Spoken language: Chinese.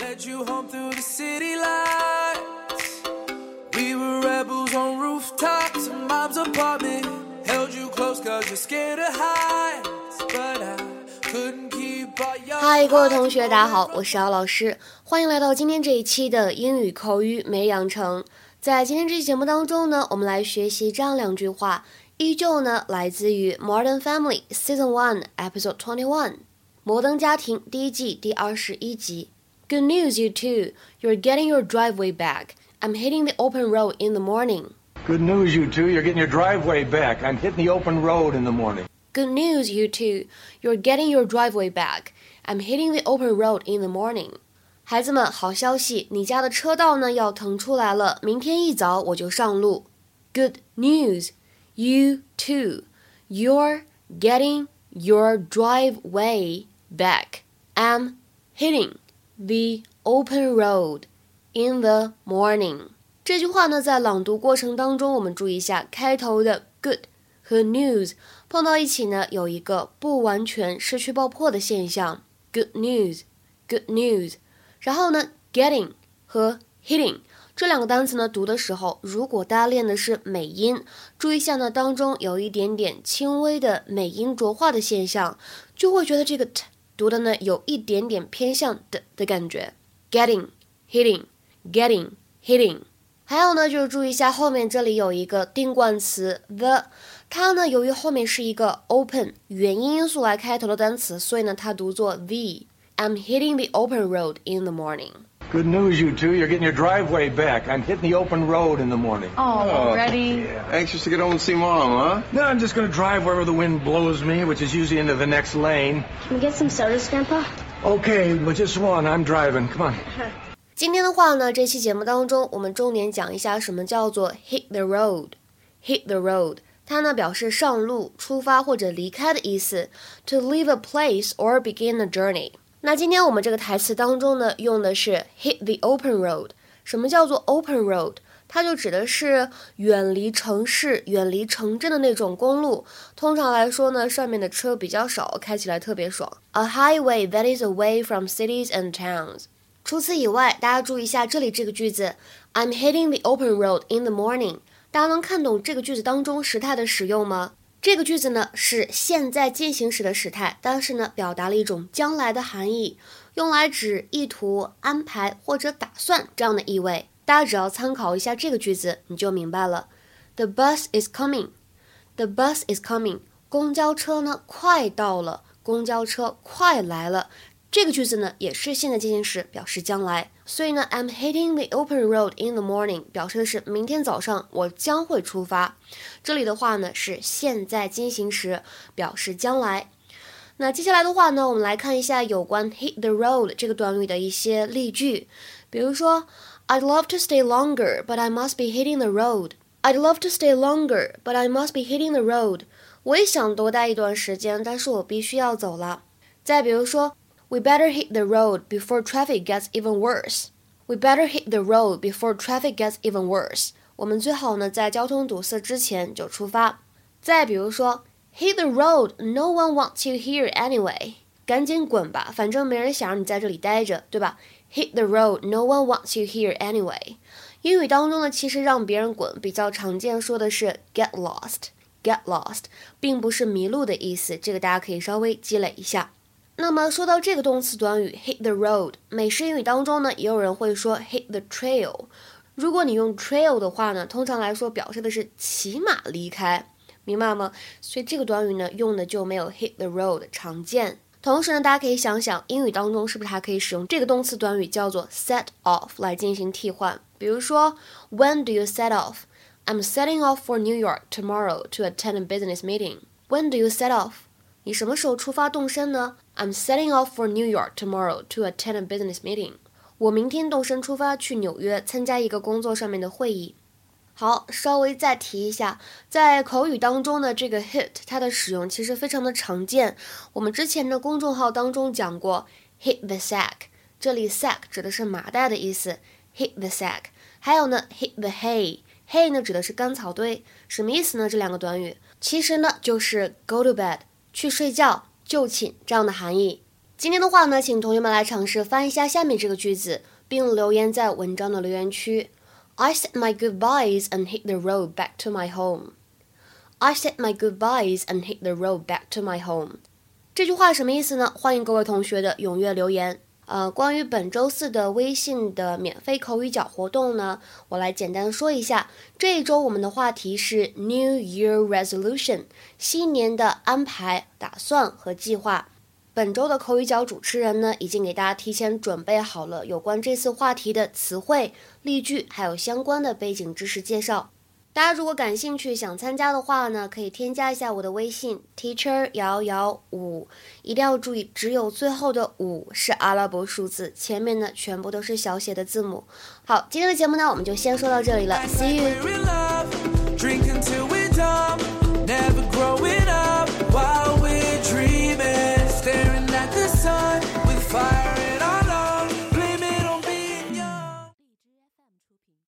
led you home through the city lights. We were rebels on rooftops in mom's apartment. Held you close cause you're scared of heights. But I couldn't keep our young 嗨，各位同学，大家好，我是姚老师，欢迎来到今天这一期的英语口语没养成。在今天这期节目当中呢，我们来学习这样两句话，依旧呢来自于《Modern Family》Season One Episode Twenty One，《摩登家庭》第一季第二十一集。Good news, you two. You're getting your driveway back. I'm hitting the open road in the morning. Good news, you two. You're getting your driveway back. I'm hitting the open road in the morning. Good news, you two. You're getting your driveway back. I'm hitting the open road in the morning. 孩子们，好消息，你家的车道呢要腾出来了，明天一早我就上路。Good news, you two. You're getting your driveway back. I'm hitting The open road in the morning. 这句话呢，在朗读过程当中，我们注意一下开头的 good 和 news 碰到一起呢，有一个不完全失去爆破的现象。Good news, good news。然后呢，getting 和 hitting 这两个单词呢，读的时候，如果大家练的是美音，注意一下呢，当中有一点点轻微的美音浊化的现象，就会觉得这个 t 读的呢，有一点点偏向的的感觉。Getting, hitting, getting, hitting。还有呢，就是注意一下后面这里有一个定冠词 the，它呢由于后面是一个 open 元音因素来开头的单词，所以呢它读作 the。I'm hitting the open road in the morning. Good news, you two. You're getting your driveway back. I'm hitting the open road in the morning. Oh, already? Anxious to get home and see mom, huh? No, I'm just going to drive wherever the wind blows me, which is usually into the next lane. Can we get some sodas, Grandpa? Okay, but just one. I'm driving. Come on. 今天的话呢，这期节目当中，我们重点讲一下什么叫做 hit the road。hit the road，它呢表示上路、出发或者离开的意思。To leave a place or begin a journey。 那今天我们这个台词当中呢，用的是 hit the open road。什么叫做 open road？它就指的是远离城市、远离城镇的那种公路。通常来说呢，上面的车比较少，开起来特别爽。A highway that is away from cities and towns。除此以外，大家注意一下这里这个句子，I'm hitting the open road in the morning。大家能看懂这个句子当中时态的使用吗？这个句子呢是现在进行时的时态，但是呢表达了一种将来的含义，用来指意图、安排或者打算这样的意味。大家只要参考一下这个句子，你就明白了。The bus is coming. The bus is coming. 公交车呢快到了，公交车快来了。这个句子呢也是现在进行时，表示将来。所以呢，I'm hitting the open road in the morning，表示的是明天早上我将会出发。这里的话呢是现在进行时，表示将来。那接下来的话呢，我们来看一下有关 hit the road 这个短语的一些例句。比如说，I'd love to stay longer, but I must be hitting the road. I'd love to stay longer, but I must be hitting the road. 我也想多待一段时间，但是我必须要走了。再比如说。We better hit the road before traffic gets even worse. We better hit the road before traffic gets even worse. 我们最好呢在交通堵塞之前就出发。再比如说，Hit the road, no one wants you here anyway. 赶紧滚吧，反正没人想让你在这里待着，对吧？Hit the road, no one wants you here anyway. 英语当中呢，其实让别人滚比较常见，说的是 get lost. Get lost，并不是迷路的意思，这个大家可以稍微积累一下。 那么说到这个动词短语 hit the road，美式英语当中呢，也有人会说 hit the trail。如果你用 trail 的话呢，通常来说表示的是骑马离开，明白吗？所以这个短语呢，用的就没有 hit the road 常见。同时呢，大家可以想想，英语当中是不是还可以使用这个动词短语叫做 set off 来进行替换？比如说，When do you set off？I'm setting off for New York tomorrow to attend a business meeting. When do you set off？你什么时候出发动身呢？I'm setting off for New York tomorrow to attend a business meeting。我明天动身出发去纽约参加一个工作上面的会议。好，稍微再提一下，在口语当中呢，这个 hit 它的使用其实非常的常见。我们之前的公众号当中讲过 hit the sack，这里 sack 指的是麻袋的意思，hit the sack。还有呢，hit the hay，hay 呢指的是干草堆，什么意思呢？这两个短语其实呢就是 go to bed。去睡觉、就寝这样的含义。今天的话呢，请同学们来尝试翻译一下下面这个句子，并留言在文章的留言区。I said my goodbyes and hit the road back to my home. I said my goodbyes and hit the road back to my home. 这句话什么意思呢？欢迎各位同学的踊跃留言。呃，关于本周四的微信的免费口语角活动呢，我来简单说一下。这一周我们的话题是 New Year Resolution，新年的安排、打算和计划。本周的口语角主持人呢，已经给大家提前准备好了有关这次话题的词汇、例句，还有相关的背景知识介绍。大家如果感兴趣想参加的话呢，可以添加一下我的微信 teacher 瑶瑶五，一定要注意，只有最后的五是阿拉伯数字，前面呢全部都是小写的字母。好，今天的节目呢，我们就先说到这里了，See you。